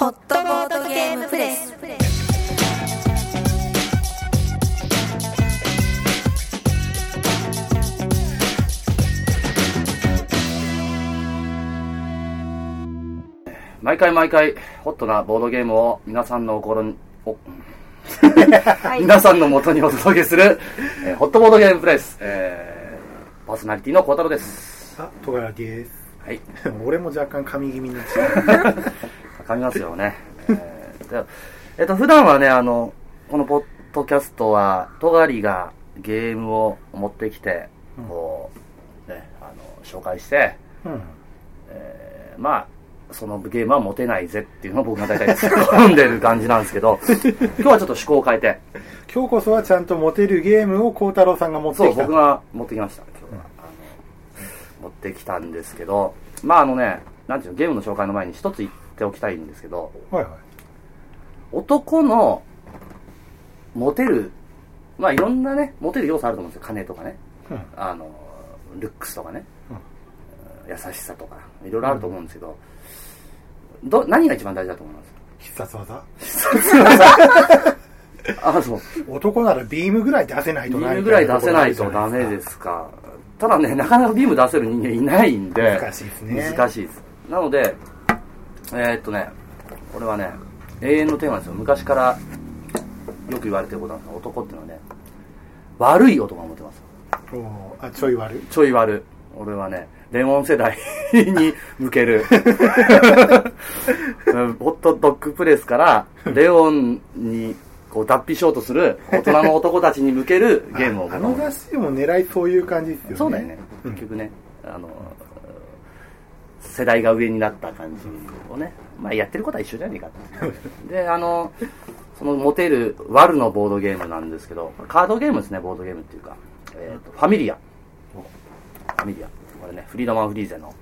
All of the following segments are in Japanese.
ホットボードゲームプレス毎回毎回、ホットなボードゲームを皆さんの心に、お皆さんの元にお届けする、えーホットボードゲームプレイス、えーパーソナリティの孝太郎です。あ、戸柄です。はい。俺も若干髪気味になっちゃう。噛みますよね。えーでえっと、普段はね、あの、このポッドキャストは、トガリがゲームを持ってきて、こう、ね、あの、紹介して、うん。えーまあ、そのゲームは持てないぜっていうのを僕が大体突っ込んでる感じなんですけど、今日はちょっと趣向を変えて、今日こそはちゃんとモテるゲームを孝太郎さんが持ってそう、きた。僕が持ってきました、今日は。あの、持ってきたんですけど、まああのね、なんていうの、ゲームの紹介の前に一つ言っておきたいんですけど、はいはい。男のモテる、まあいろんなね、モテる要素あると思うんですよ。金とかね、うん。あの、ルックスとかね、優しさとか、いろいろあると思うんですけど、ど、何が一番大事だと思います？必殺技 あ、そう。男ならビームぐらい出せないビとームぐらい出せないとダメですか。ただね、なかなかビーム出せる人間いないんで、難しいですね。難しいです。なので、えーっとね、これはね、永遠のテーマですよ。昔からよく言われてることなんですが、男っていうのはね、悪い男が持てます。おーあ、ちょい悪い。ちょい悪。俺はね、レモン世代に 向ける。うんホットドッグプレスから、レオンにこう脱皮しようとする大人の男たちに向けるゲームをああの雑誌でも狙いそういう感じですよね。そうだよね。うん結局ね、あの、世代が上になった感じをね、まあやってることは一緒じゃねえかって。で、あの、そのモテるワルのボードゲームなんですけど、カードゲームですね、ボードゲームっていうか、えーと、ファミリア。ファミリア。これね、フリードマン・フリーゼの、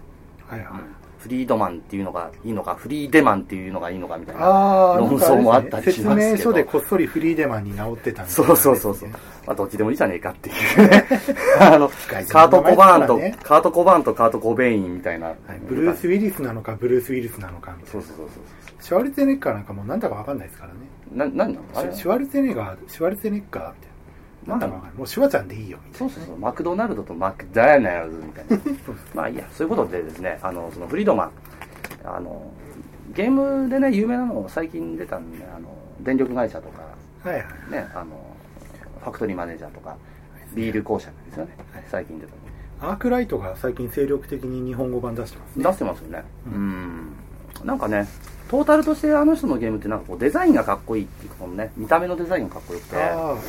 はいはい。フリードマンっていうのがいいのか、フリーデマンっていうのがいいのかみたいなああ、論争もあったりしますけど。説明書でこっそりフリーデマンに直ってたんそうそうそうそう。まあ、どっちでもいいじゃねえかっていうね。あの、カート・コバーンと、ねカート・コバーンとカート・コベインみたいな。はいブルース・ウィリスなのか、ブルース・ウィリスなのかみたいそうそうそうな。シュワルツェネッカーなんかもうなんだかわかんないですからね。そう。な、なんなの？シュワルツェネッガー、シュワルツェネッカーみたいな。なんだ。もうシュワちゃんでいいよ、みたいな。そうそうそう。マクドナルドとマクダーナルズみたいな。まあいいや、そういうことでですね、あの、そのフリードマン、あの、ゲームでね、有名なの最近出たんで、あの、電力会社とか、はいはい。ね、あの、ファクトリーマネージャーとか、ビール公社ですよね。最近出たの。アークライトが最近精力的に日本語版出してますね。出してますよね。ううんん。なんかね、トータルとしてあの人のゲームってなんかこうデザインがかっこいいっていうか、このね、見た目のデザインがかっこよくて。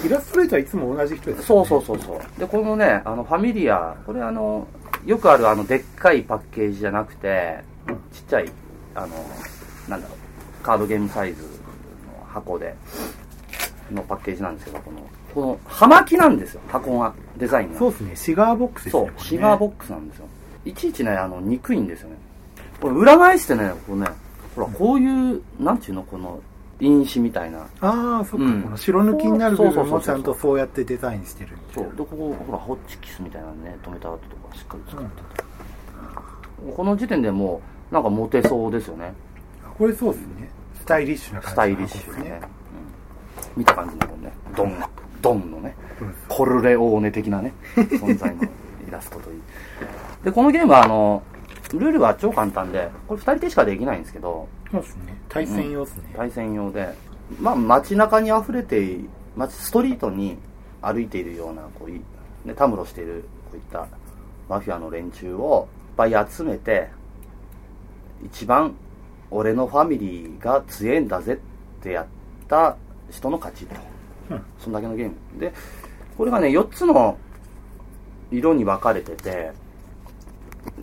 イラストレーターいつも同じ人ですそうそうそうそう。で、このね、あの、ファミリア、これあの、よくあるあの、でっかいパッケージじゃなくて、うんちっちゃい、あの、なんだろう、カードゲームサイズの箱で、のパッケージなんですけど、この、この、葉巻なんですよ、箱が、デザインが。そうですね。シガーボックスですね。そう、シガーボックスなんですよ。いちいちね、あの、憎いんですよね。これ裏返してね、こうね、ほら、こういう、なんていうの、この、印紙みたいな。ああ、そっか、うんこの白抜きになる部分もちゃんとそうやってデザインしてる。そう。で、ここ、ほら、ホッチキスみたいなのね、止めた後とかしっかり作ってて。この時点でもう、なんかモテそうですよね。あこれそうですね。スタイリッシュな感じスタイリッシュでね。うん見た感じのこのね、ドン、ドンのね、うんコルレオーネ的なね、存在のイラストといい。で、このゲームはあの、ルールは超簡単で、これ二人でしかできないんですけど、そうですね。対戦用ですね。対戦用で、まあ街中に溢れて街、ストリートに歩いているような、こうい、ね、たむろしている、こういったマフィアの連中をいっぱい集めて、一番俺のファミリーが強えんだぜってやった人の勝ちと。うんそんだけのゲーム。で、これがね、4つの色に分かれてて、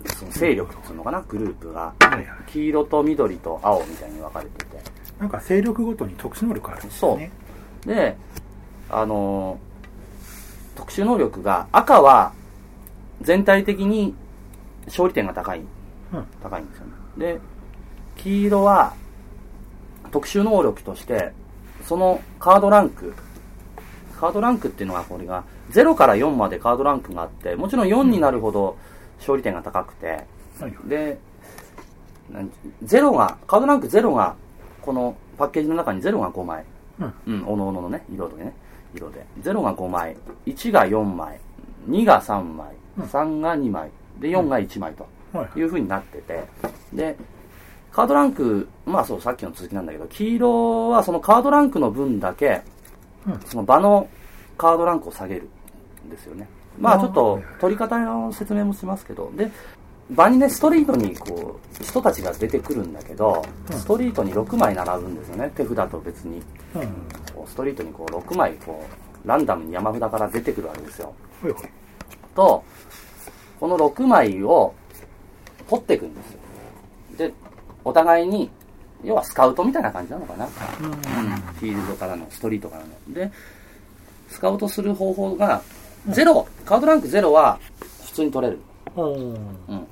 その勢力っていうのかな、グループが。はいはい。黄色と緑と青みたいに分かれてて。なんか勢力ごとに特殊能力あるんですよね。で、あのー特殊能力が、赤は全体的に勝利点が高い、うん。高いんですよね。で、黄色は特殊能力として、そのカードランク、カードランクっていうのはこれが0から4までカードランクがあって、もちろん4になるほど勝利点が高くて、はいはい。で、ゼロが、カードランクゼロがこのパッケージの中に0が5枚。うん。うん、おのおののね、色でね、色で。0が5枚、1が4枚、2が3枚、うん3が2枚、で、4が1枚とはい。いう風になってて、で、カードランク、まあそう、さっきの続きなんだけど、黄色はそのカードランクの分だけ、うんその場のカードランクを下げるんですよね。まあちょっと取り方の説明もしますけど、で、場にね、ストリートにこう、人たちが出てくるんだけど、うんストリートに6枚並ぶんですよね、手札と別に。うん。こうストリートにこう6枚こう、ランダムに山札から出てくるわけですよ。ほいほい。と、この6枚を取っていくんですよ。で、お互いに、要はスカウトみたいな感じなのかな。うん。うん、フィールドからの、ストリートからの。で、スカウトする方法が、ゼロ、カードランク0は普通に取れる。うん。うん。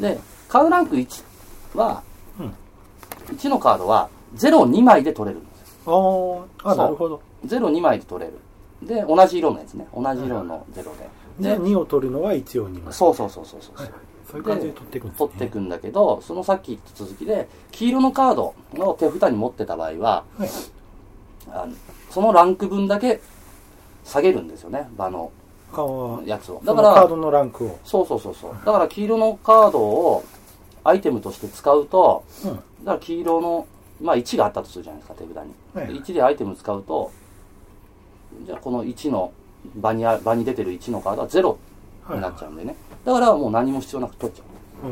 で、カードランク1は、うん。1のカードは0を2枚で取れるんですよ。ああ、なるほど。0、2枚で取れる。で、同じ色のやつね。同じ色の0で。じゃあで、2を取るのは一応2枚。そうそうそうそうそう。はい。そういう感じで取っていくんね。取っていくんだけど、そのさっき言った続きで、黄色のカードの手札に持ってた場合は、はい。あのそのランク分だけ下げるんですよね、場のやつを。そだから、のカードのランクを。そうそうそうそう。だから黄色のカードをアイテムとして使うと、うん。だから黄色の、まあ1があったとするじゃないですか、手札に。はいで1でアイテム使うと、じゃあこの1の場にあ、場に出てる1のカードは0になっちゃうんでね。だからもう何も必要なく取っちゃう。う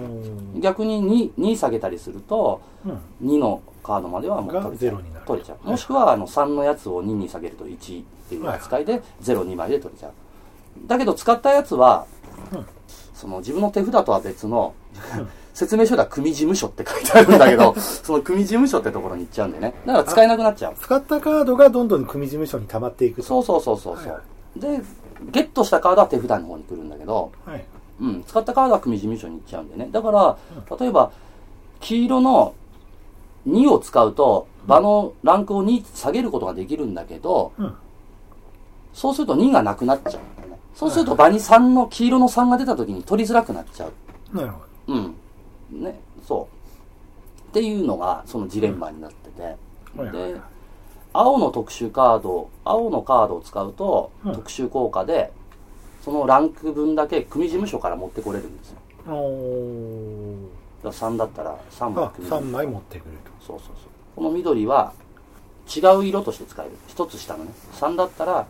ん。逆に 2, 2下げたりすると、うん。2のカードまではもう取れちゃう。がゼロになる。取れちゃう、はい。もしくはあの3のやつを2に下げると1っていう扱いで02枚で取れちゃう。だけど使ったやつは、うん。その自分の手札とは別の、うん。説明書では組事務所って書いてあるんだけど その組事務所ってところに行っちゃうんでね。だから使えなくなっちゃう。使ったカードがどんどん組事務所に溜まっていくと。そうそうそうそうそう、はい。はでゲットしたカードは手札の方に来るんだけどはい。うん、使ったカードは組事務所に行っちゃうんでね。だから、例えば、黄色の2を使うと、場のランクを2下げることができるんだけど、うん。そうすると2がなくなっちゃうんだよね。そうすると場に3の、黄色の3が出た時に取りづらくなっちゃう。なるほうん。ね、そう。っていうのが、そのジレンマになってて。で、青の特殊カード、青のカードを使うと、うん特殊効果で、そのランク分だけ組事務所から持ってこれるんですよ。おだから3だったら3枚あ、組み合わせ3枚持ってくるそうそうそう。この緑は違う色として使える。一つ下のね。3だったら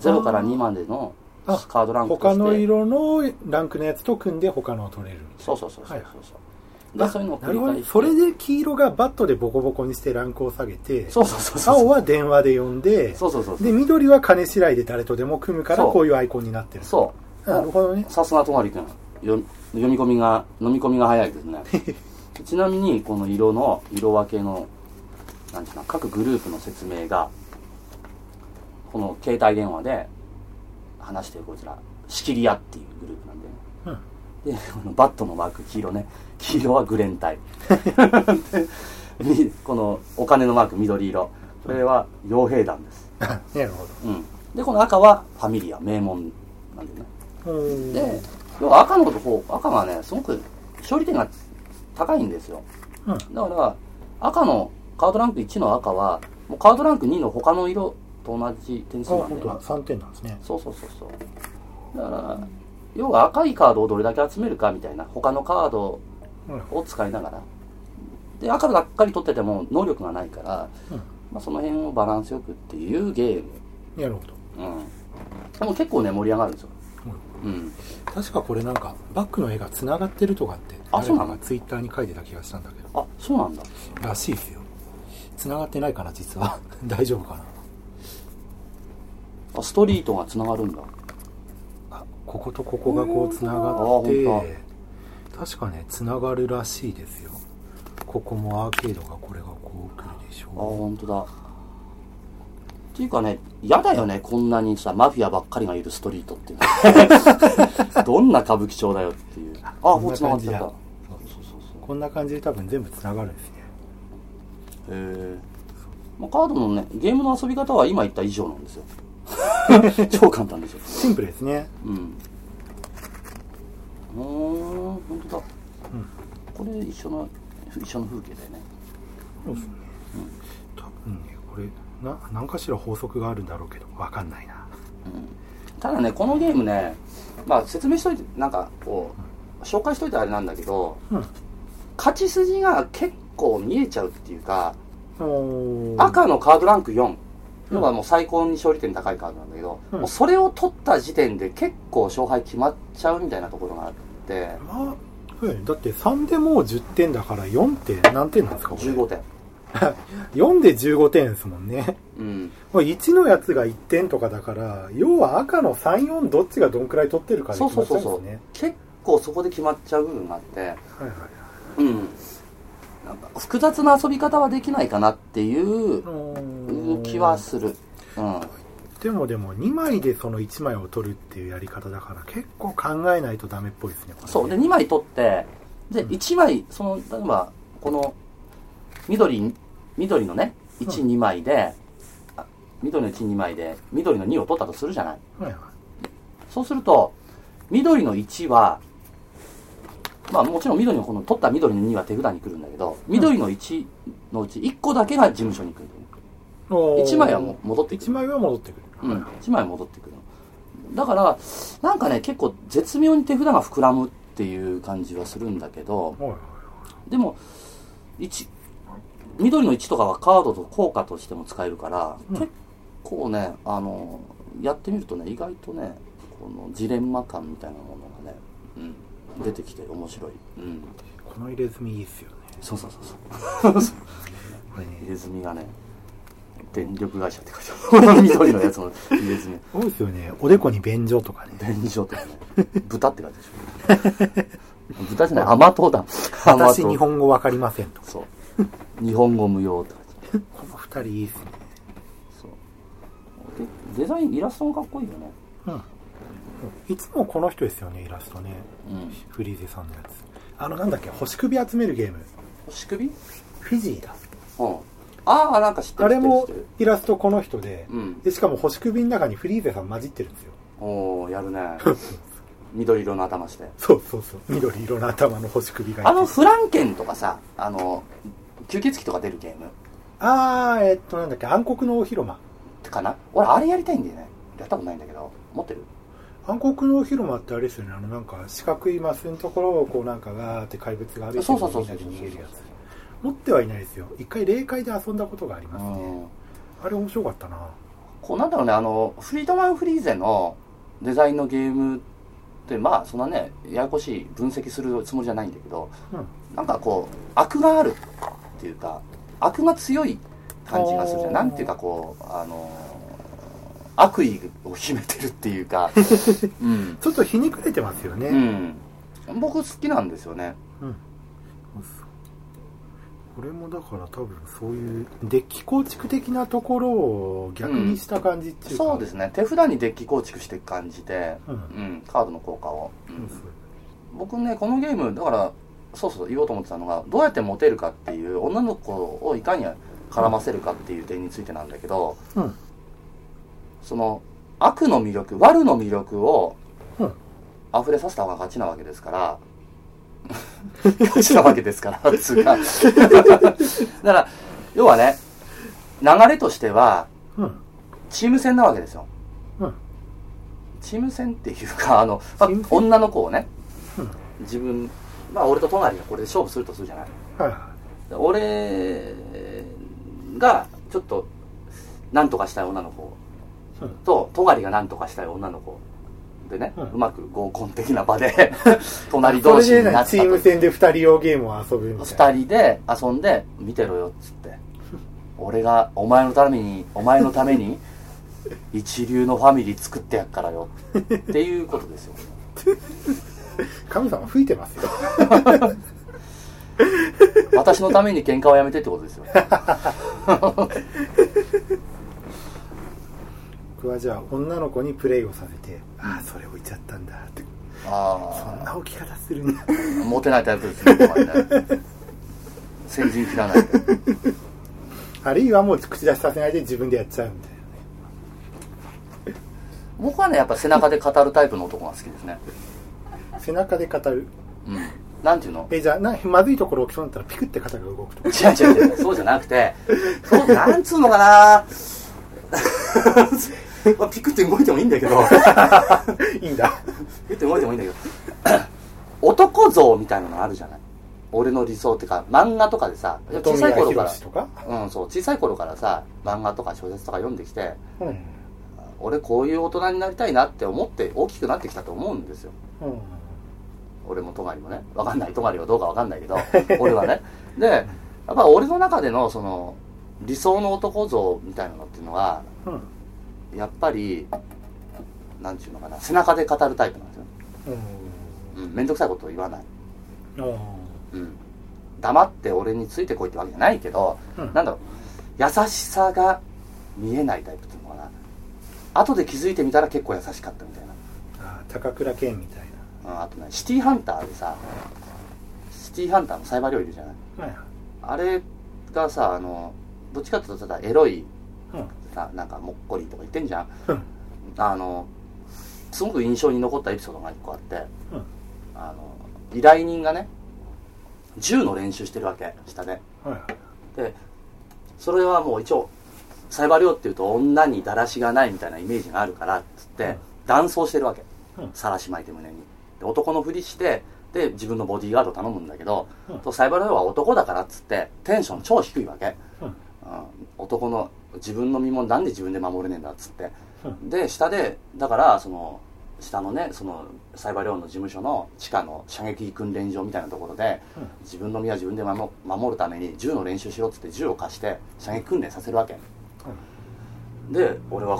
0から2までの。カードランクとして。他の色のランクのやつと組んで他のを取れる。そうそうそうそうそう。はいそう、だからそういうのを。繰り返してそれで黄色がバットでボコボコにしてランクを下げて、そうそうそうそう青は電話で呼んで、そうそうそうで、緑は金次第で誰とでも組むからこういうアイコンになってる。そうなるほどね。さすが隣君よ読み込みが飲み込みが早いですね ちなみにこの色の色分けのなんていうかな各グループの説明がこの携帯電話で話してるこちら仕切り屋っていうグループなんでねうん。でこのバットのマーク黄色ね。黄色はグレン隊 でみこのお金のマーク緑色。これは傭兵団です、なるほうん、でこの赤はファミリア名門なんでね。で要は赤の方赤がねすごく勝利点が高いんですよ。うん。だから赤のカードランク1の赤はもうカードランク2の他の色と同じ点あ、数なんで本当だ。3点なんですね。そうそうそうそう。だから要は赤いカードをどれだけ集めるかみたいな他のカードうん。を使いながら。で赤ばっかり取ってても能力がないから、うん。まあ、その辺をバランスよくっていうゲーム。なるほど。うん。でも結構ね盛り上がるんですよ。うん。確かこれなんかバックの絵が繋がってるとかってあそうなの？誰かがツイッターに書いてた気がしたんだけど。あそうなんだ。らしいですよ。繋がってないかな実は。大丈夫かな。あストリートがつながるんだ。あこことここがこう繋があって本確かね繋がるらしいですよ。ここもアーケードがこれがこう来るでしあょ本当だ。っていうかね嫌だよねこんなにさマフィアばっかりがいるストリートっていうの。どんな歌舞伎町だよっていう。あこうな感じだつながってたそうそうそうそう。こんな感じで多分全部繋がるんですね。へえ、まあ、カードのねゲームの遊び方は今言った以上なんですよ 超簡単ですよ。シンプルですね。うん。うーん本当だ、うんこれ一緒の一緒の風景だよね。そうですね。多分ねこれな何かしら法則があるんだろうけどわかんないな。ただねこのゲームねまあ説明しといてなんかこう紹介しといてあれなんだけどうん。勝ち筋が結構見えちゃうっていうか赤のカードランク4要はもう最高に勝利点高いカードなん。だけど、うんもうそれを取った時点で結構勝敗決まっちゃうみたいなところがあって。まあそうやねだって3でもう10点だから4って何点なんですかこれ。15点。4で15点ですもんね。うん。これ1のやつが1点とかだから要は赤の34どっちがどんくらい取ってるかでそう決まっちゃそうそううんですね。そう結構そこで決まっちゃう部分があって。はいはいうんなん。か複雑な遊び方はできないかなっていうはい気はする。うん。でもでも2枚でその1枚を取るっていうやり方だから結構考えないとダメっぽいですねね。そう。で2枚取ってでうん。1枚その例えばこの緑緑のね12枚で、あ緑の12枚で緑の2を取ったとするじゃない。はいはい。そうすると緑の1はまあもちろん緑のこの取った緑の2は手札に来るんだけど緑の1のうち1個だけが事務所に来るんだよねおー。1枚はもう戻ってくる。1枚は戻ってくる、うん、1枚戻ってくる。のだからなんかね結構絶妙に手札が膨らむっていう感じはするんだけどでも1緑の1とかはカードと効果としても使えるから、うん。結構ねあのやってみるとね意外とねこのジレンマ感みたいなものがね、うん、出てきて面白い、うん、この入れ墨いいっすよね。そうそうそうそう。これね入れ墨がね電力会社って書いてある。緑のやつの入れ墨。そうですよね。おでこに便所とかね。便所とかね。豚って書いてあるでしょ。豚じゃない甘党だ。甘党。私日本語わかりませんとそう。日本語無用って書いてあるこの二人いいっすね。そう。でデザインイラストもかっこいいよね。うんいつもこの人ですよねイラストね。うん。フリーゼさんのやつ。あのなんだっけ星首集めるゲーム。星首？フィジーだ。うん。ああなんか知ってるあれもイラストこの人で。るうん。でしかも星首の中にフリーゼさん混じってるんですよ。おおやるね。緑色の頭して。そうそうそう。緑色の頭の星首があのフランケンとかさあの吸血鬼とか出るゲーム。あーえっとなんだっけ暗黒の大広間。かな？俺あれやりたいんだよね。やったことないんだけど。持ってる？暗黒の大広間ってあれですよね。あのなんか四角いマスのところをこうなんかガーって怪物が歩いてるそうそうそうそう。みんなで逃げるやつ。持ってはいないですよ。一回霊界で遊んだことがありますね。うん。あれ面白かったな。こうなんだろうね。あのフリードマン・フリーゼのデザインのゲームってまあそんなねややこしい分析するつもりじゃないんだけどうん。なんかこう悪があるっていうか悪が強い感じがするじゃん。なんていうかこうあの悪意を秘めてるっていうか。うん、ちょっとひねくれてますよね、うん、僕好きなんですよね。うん。これもだから多分そういうデッキ構築的なところを逆にした感じっていうか、そうですね。手札にデッキ構築していく感じで、うん。うん、カードの効果を、うん。僕ねこのゲームだからそうそう言おうと思ってたのがどうやってモテるかっていう女の子をいかに絡ませるかっていう点についてなんだけど、うんその悪の魅力悪の魅力をうん。溢れさせた方が勝ちなわけですから。勝ちなわけですからつうか。だから要はね流れとしてはうん。チーム戦なわけですよ。うん。チーム戦っていうかあの、まあ女の子をねうん。自分まあ俺と隣がこれで勝負するとするじゃない？はい俺がちょっと何とかしたい女の子うんと隣が何とかしたい女の子。でね、ううんまく合コン的な場で 隣同士になったチーム戦で二人用ゲームを遊ぶみたいな。二人で遊んで見てろよっつって。俺がお前のためにお前のために一流のファミリー作ってやっからよ。っていうことですよ。神様吹いてますよ。私のために喧嘩をやめてってことですよ僕はじゃあ女の子にプレイをさせてああそれ置いちゃったんだって。そんあな置き方するんだあモテないタイプですね先陣切らない。であるいはもう口出しさせないで自分でやっちゃうみたいなね。僕はねやっぱ背中で語るタイプの男が好きですね。背中で語る？うん。なんていうの？えじゃあなまずいところ起きそうになったらピクって肩が動くとか。違う違う違う、そうじゃなくて、そうなんつうのかな まあピクって動いてもいいんだけど、いいんだ。ピクって動いてもいいんだけど、男像みたいなのあるじゃない？俺の理想ってか、漫画とかでさ、小さい頃から。うん、そう、小さい頃からさ、漫画とか小説とか読んできて、うん。俺こういう大人になりたいなって思って大きくなってきたと思うんですよ。うん。俺もトガリもね。わかんない。トガリはどうかわかんないけど。俺はね。でやっぱ俺の中でのその理想の男像みたいなのっていうのはうんやっぱりなんていうのかな背中で語るタイプなんですよ、うん。うん、くさいことを言わない、あうん、黙って俺についてこいってわけじゃないけど、うん。なんだろう。優しさが見えないタイプっていうのかな。後で気づいてみたら結構優しかったみたいな。あ高倉健みたいうんあとねシティーハンターでさシティーハンターのサイバー料理いるじゃない。なはい。あれがさあのどっちかっていうとただエロいうんさなんかもっこりとか言ってんじゃん。うん。あのすごく印象に残ったエピソードが一個あって。うん。あの依頼人がね銃の練習してるわけ下で。はいでそれはもう一応サイバー寮っていうと女にだらしがないみたいなイメージがあるからっつって、うん。男装してるわけ。うん。さらし巻いて胸に。で男のふりしてで自分のボディーガードを頼むんだけど、うん。とサイバー寮は男だからっつってテンション超低いわけ、うん。うん。男の自分の身もなんで自分で守れねえんだっつって。うん。で下でだからその下のねそのサイバー寮の事務所の地下の射撃訓練場みたいなところで、うん。自分の身は自分で守守るために銃の練習しろっつって銃を貸して射撃訓練させるわけ。で俺は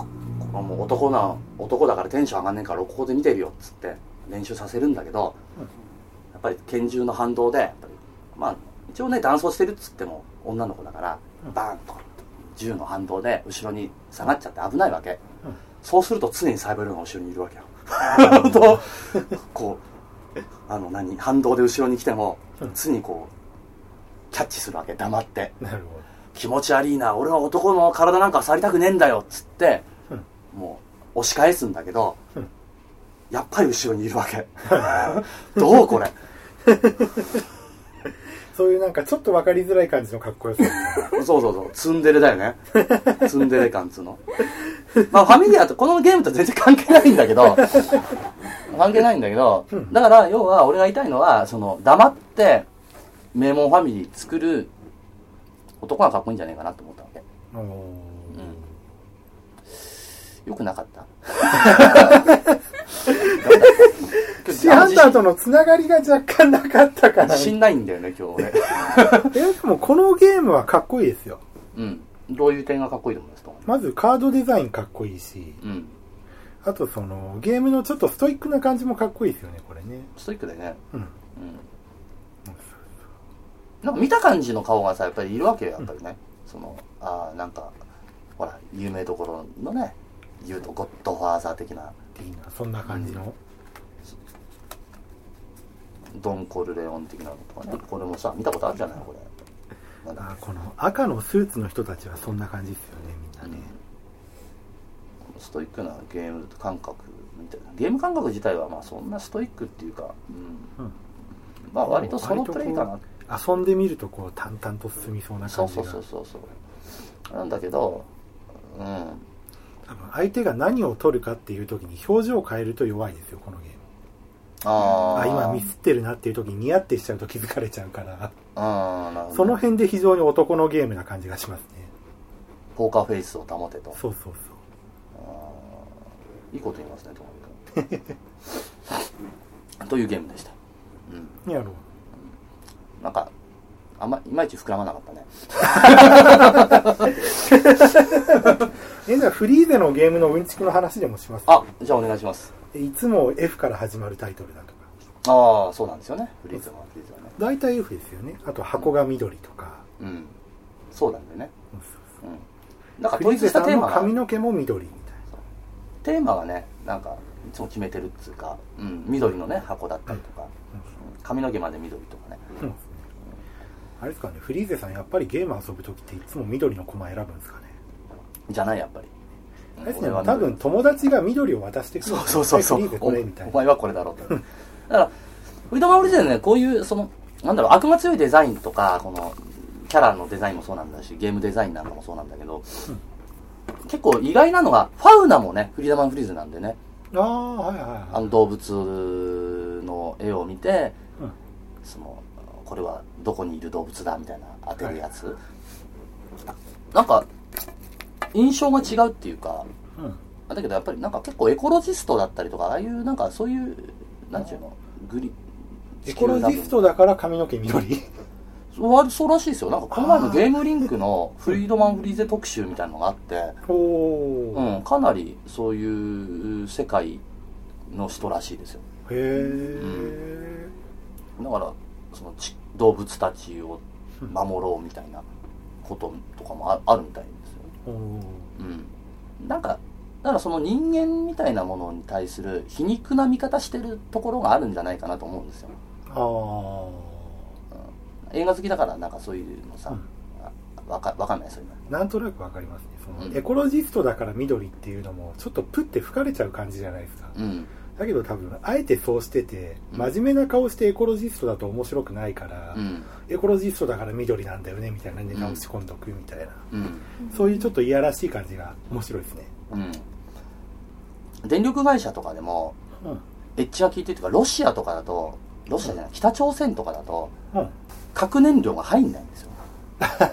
こもう男な男だからテンション上がんねえからここで見てるよっつって練習させるんだけど、うん。やっぱり拳銃の反動でまあ一応ね男装してるっつっても女の子だから、うん。バーンと銃の反動で後ろに下がっちゃって危ないわけ、うん。そうすると常にサイバールーの後ろにいるわけよ。と こうあの何反動で後ろに来てもうん。常にこうキャッチするわけ。黙って。なるほ気持ち悪いな俺は男の体なんか触りたくねえんだよっつってどうん。もう押し返すんだけど、うん。やっぱり後ろにいるわけ。どうこれそういうなんかちょっと分かりづらい感じのかっこよさ。そうそうそう。ツンデレだよね。ツンデレ感っつうの。まあファミリアとこのゲームと全然関係ないんだけど。関係ないんだけど、うん。だから要は俺が言いたいのはその黙って名門ファミリー作る男がかっこいいんじゃないかなと思ったわけ。おー。よくなかった シティハンターとのつながりが若干なかったから。自信ないんだよね今日俺 えでもこのゲームはかっこいいですよ。うん。どういう点がかっこいいと思いますか？まずカードデザインかっこいいし。うん。あとそのゲームのちょっとストイックな感じもかっこいいですよねこれね。ストイックでね。うん。うん。なんか見た感じの顔がさやっぱりいるわけよやっぱりね、そのああなんかほら有名どころのね言うとゴッドファーザー的な。いいなそんな感じの、ドン・コルレオン的なのとかね。これもさ見たことあるじゃない？これ。あこの赤のスーツの人たちはそんな感じですよねみんなね、ストイックなゲーム感覚みたいな。ゲーム感覚自体はまあそんなストイックっていうか、うん。うん。まあ割とソロプレイかな。遊んでみるとこう淡々と進みそうなそうそう感じがそうそうそう。なんだけどうん。多分相手が何を取るかっていう時に表情を変えると弱いですよこのゲームあああ今ミスってるなっていう時にニヤってしちゃうと気づかれちゃうから。ああなるほど。その辺で非常に男のゲームな感じがしますね。ポーカーフェイスを保てと。そうそういいこと言いますねとにかくというゲームでした。うん。そうやろう。なんかあんまいまいち膨らまなかったね。えじゃあフリーゼのゲームのうんちくの話でもしますあじゃあお願いしますいつも F から始まるタイトルだとか。ああそうなんですよね。フリーズはフリーズはね。大体 F ですよね。あと箱が緑とか、うん。そうなんだよね。そうそうう。ん。なんか統一したテーマがの毛も緑みたいテーマがねなんかいつも決めてるっつうか、うん、緑のね箱だったりとか、な、うん。髪の毛まで緑とかね。うんあれですかね。フリーゼさんやっぱりゲーム遊ぶ時っていつも緑の駒選ぶんですかね。じゃないやっぱりあれですね。多分友達が緑を渡してくるんそうそうそうそう。おお前はこれだろうと。だからフリーダムアフリゼでね、こういう、その、なんだろう、悪が強いデザインとか、この、キャラのデザインもそうなんだし、ゲームデザインなんかもそうなんだけど、結構意外なのが、ファウナもね、フリーダムアフリーゼなんでね、ああはいはいあはい。の動物の絵を見て、うん。その、これはどこにいる動物だみたいな当てるやつ。なんか、印象が違うっていうか、うん。だけどやっぱりなんか結構エコロジストだったりとか、ああいうなんかそういう、なんていうの、グリ、エコロジストだから髪の毛緑。そうそうらしいですよ。なんかこの前のゲームリンクのフリードマン・フリーゼ特集みたいなのがあって、うん、かなりそういう世界の人らしいですよ。へえ、だから、そのち動物たちを守ろうみたいなこととかもああるみたいうん。なんか、だからその人間みたいなものに対する皮肉な見方してるところがあるんじゃないかなと思うんですよ。あ映画好きだからなんかそういうのさ、うんあわかわかんないそういうの。あなんとなくわかりますねその、うんエコロジストだから緑っていうのもちょっとプッて吹かれちゃう感じじゃないですか、うん。だけど多分あえてそうしててうん真面目な顔してエコロジストだと面白くないから、うん。エコロジストだから緑なんだよねみたいなネタを仕込んどくみたいな、うん。そういうちょっといやらしい感じが面白いですねうん。電力会社とかでも、うんエッジが効いてるというか、ロシアとかだと、ロシアじゃない、北朝鮮とかだと、うん核燃料が入んないんですよ。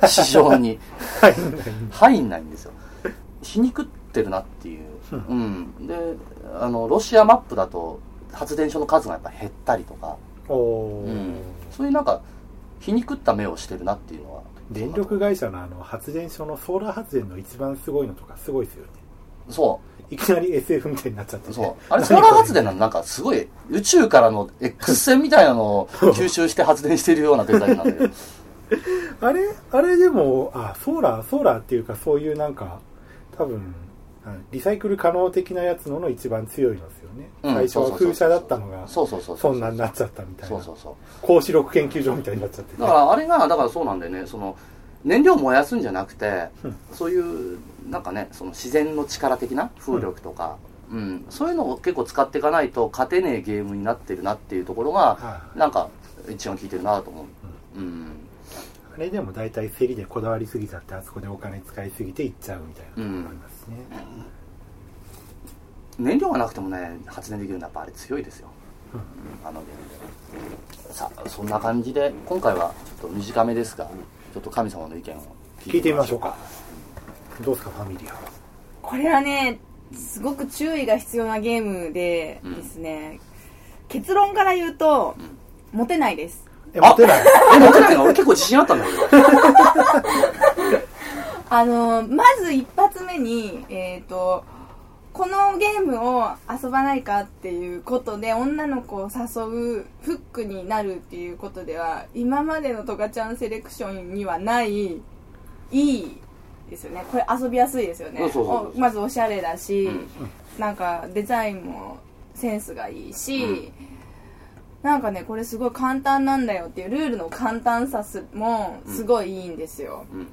市場に。はい入んないんですよ。皮肉ってるなっていう。ううん。で、あの、ロシアマップだと、発電所の数がやっぱ減ったりとか、うん。そういうなんか、皮肉った目をしてるなっていうのは。電力会社のあの発電所のソーラー発電の一番すごいのとかすごいですよねそいきなり SF みたいになっちゃってう、てそう。あれ、ソーラー発電なのなんかすごい、宇宙からの X 線みたいなのを吸収して発電しているようなデザインなんだけど。あれあれでもあソーラーソーラーっていうかそういうなんか多分あリサイクル可能的なやつのの一番強いのですよね、うん。最初は空車だったのがそんなになっちゃったみたいな。そうそうそう。高視力研究所みたいになっちゃって。てだからあれがだからそうなんだよね。その燃料を燃やすんじゃなくて、うん。そういうなんかねその自然の力的な風力とか、うん。そういうのを結構使っていかないと勝てねえゲームになってるなっていうところがはい。なんか一番効いてるなと思う、うん。あれでも大体競りでこだわりすぎちゃってあそこでお金使いすぎていっちゃうみたいなところがありますね、燃料がなくてもね発電できるのはやっぱあれ強いですよ、うん。うんあのゲームでさあそんな感じで今回はちょっと短めですがちょっと神様の意見を聞いてみましょうか。どうですかファミリアこれはねすごく注意が必要なゲームでうん。ですね、結論から言うと、モテないです。あえモテない。え持てないの？俺結構自信あったんだけど あのまず一発目にえっ、とこのゲームを遊ばないかっていうことで女の子を誘うフックになるっていうことでは今までのトカちゃんセレクションにはないいいですよね。これ遊びやすいですよね。まずおしゃれだし、うんなんかデザインもセンスがいいし、うん。なんかねこれすごい簡単なんだよっていうルールの簡単さすもすごいいいんですよ、うん。で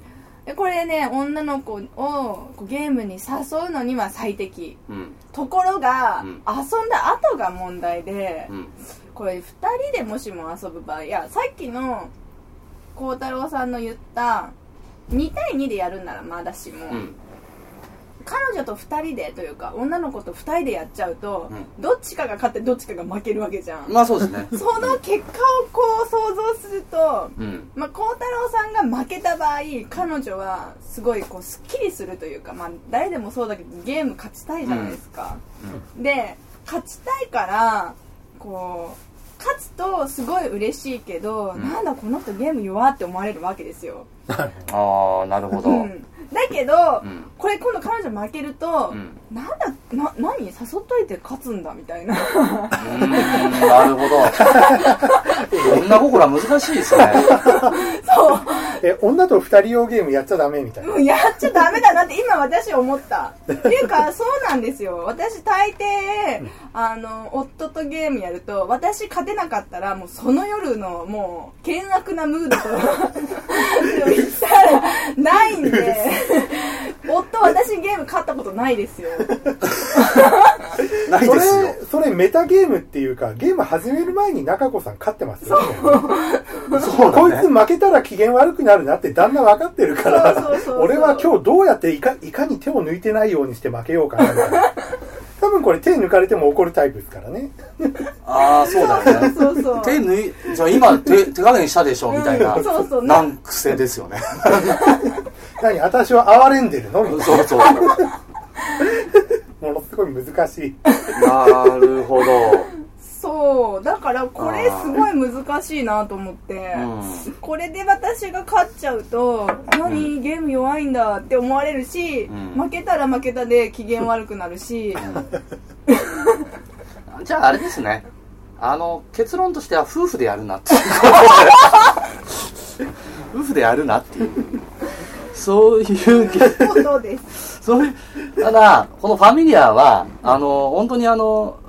これね女の子をゲームに誘うのには最適。うん。ところが、うん。遊んだ後が問題で、うん。これ2人でもしも遊ぶ場合いやさっきの孝太郎さんの言った2対2でやるんならまだしも、うん彼女と2人でというか女の子と2人でやっちゃうと、うどっちかが勝ってどっちかが負けるわけじゃん、まあそうですね。その結果をこう想像するとうん。まあ、孝太郎さんが負けた場合彼女はすごいこうすっきりするというか、まあ、誰でもそうだけどゲーム勝ちたいじゃないですか、で勝ちたいからこう勝つとすごい嬉しいけど、ん。なんだこの人ゲーム弱って思われるわけですよ、ああなるほど。う、うんだけど、ん。これ今度彼女負けると、うん。なんだな何？誘っといて勝つんだみたいな。なるほど。女心は難しいですね。そう。え女と二人用ゲームやっちゃダメみたいな。うんやっちゃダメだなって今私思った。っていうか、そうなんですよ。私大抵、あの、夫とゲームやると、私勝てなかったら、もうその夜のもう、険悪なムードと、ないんで、夫私ゲーム勝ったことないですよ。ないそですよれそれメタゲームっていうか、ゲーム始める前に中子さん勝ってますよ、ね。そうこいつ負けたら機嫌悪くなるなって旦那分かってるから俺は今日どうやっていかいかに手を抜いてないようにして負けようかなみたいな。多分これ手抜かれても怒るタイプですからね。ああ、そうだよね。そうそう手抜い、じゃあ今手、手加減したでしょみたいな。うんそうそうなん癖ですよね。何私は哀れんでるの？みたいそうそう。な。ものすごい難しい。なるほど。そうだからこれすごい難しいなと思って、うん。これで私が勝っちゃうと何、ゲーム弱いんだって思われるし、うん。負けたら負けたで機嫌悪くなるし、じゃああれですね。あの、結論としては夫婦でやるなっていう。夫婦でやるなっていう。そういう そうです。そういう、ただ、このファミリアは、あの、本当にあの、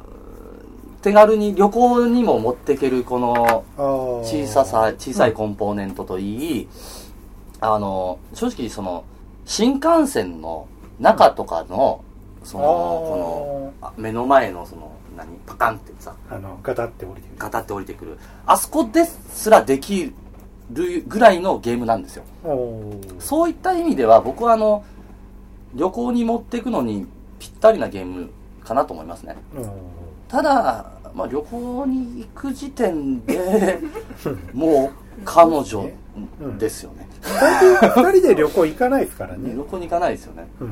手軽に旅行にも持っていけるこの小ささ、小さいコンポーネントといい、あの、正直その、新幹線の中とかの、その、この、あ目の前のその、何、パカンってさ、あの、ガタって降りてくる。ガタって降りてくる。あそこですらできるぐらいのゲームなんですよ。そういった意味では僕はあの旅行に持っていくのにぴったりなゲームかなと思いますねただ、まあ、旅行に行く時点で もう彼女ですよね。最近二人で旅行行かないですからね。旅行に行かないですよね。うん。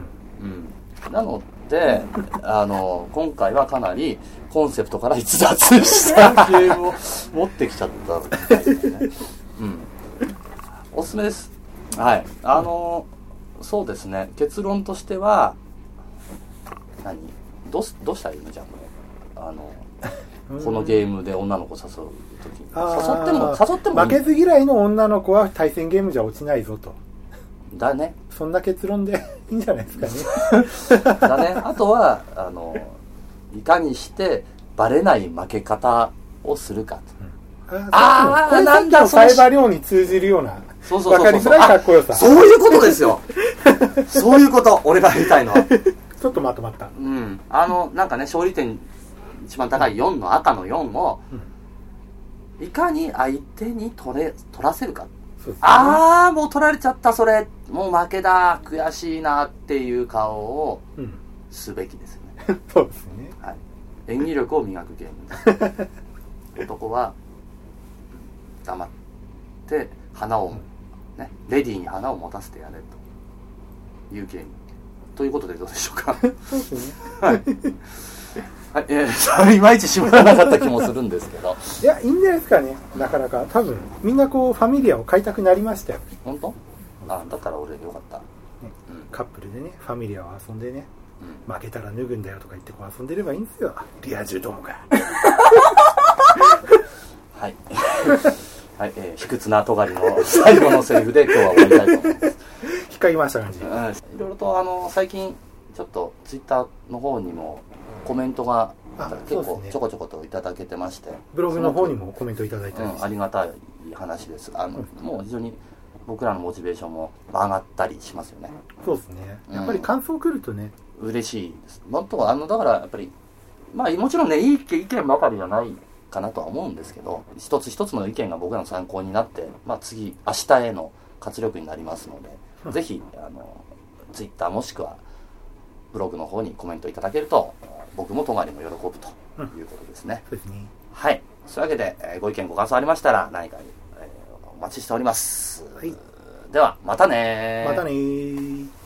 うん。なのであの今回はかなりコンセプトから逸脱した ゲームを持ってきちゃったみたいですね。うん。おすすめです。はい。あのそうですね。結論としては何？どどうしたらいいの？じゃあこれあの このゲームで女の子誘う時に誘っても誘っても負けず嫌いの女の子は対戦ゲームじゃ落ちないぞと。だねそんな結論でいいんじゃないですかね。だね。あとは、あの、いかにしてバレない負け方をするかと。あーこれなんだサイバー量に通じるような、そうそうそうそう。わかりづらいかっこよさ。あそういうことですよ。そういうこと。俺が言いたいのは。ちょっとまとまった。うん。あの、なんかね、勝利点一番高い4の赤の4を、いかに相手に取れ、取らせるか。ねあー、もう取られちゃった、それ。もう負けだ。悔しいなっていう顔をうん。すべきですよね。そうですね。はい、演技力を磨くゲームです 男は黙って花を、ね、レディーに花を持たせてやれというゲームということでどうでしょうかそうですね。はい、はいえー、いまいち絞らなかった気もするんですけど いや、いいんじゃないですかね。なかなか。多分、みんなこう、ファミリアを買いたくなりましたよ。本当？あだから俺よかった、ねカップルでね、ファミリアを遊んでね、うん、負けたら脱ぐんだよとか言ってこう遊んでればいいんですよ。リア充どもが。はい はい、えー、卑屈な尖りの最後のセリフで今日は終わりたいと思います引っかきました感じ。うんいろいろとあの最近ちょっとツイッターの方にもコメントがあ結構ちょこちょこといただけてまして。ブログの方にもコメントいただいたりうん、ありがたい話です。あの、もう非常に僕らのモチベーションも上がったりしますよね。そうですね。うん。やっぱり感想来るとね、嬉しいです。もっとあのだからやっぱりまあもちろんねいい意見ばかりじゃないかなとは思うんですけど一つ一つの意見が僕らの参考になって、まあ、次明日への活力になりますので、うん。ぜひあのツイッターもしくはブログの方にコメントいただけると僕も泊りも喜ぶということですね、そうですね。はい。そういうわけで、えーご意見ご感想ありましたら何か、えーお待ちしております、はい。ではまたねー。またねー。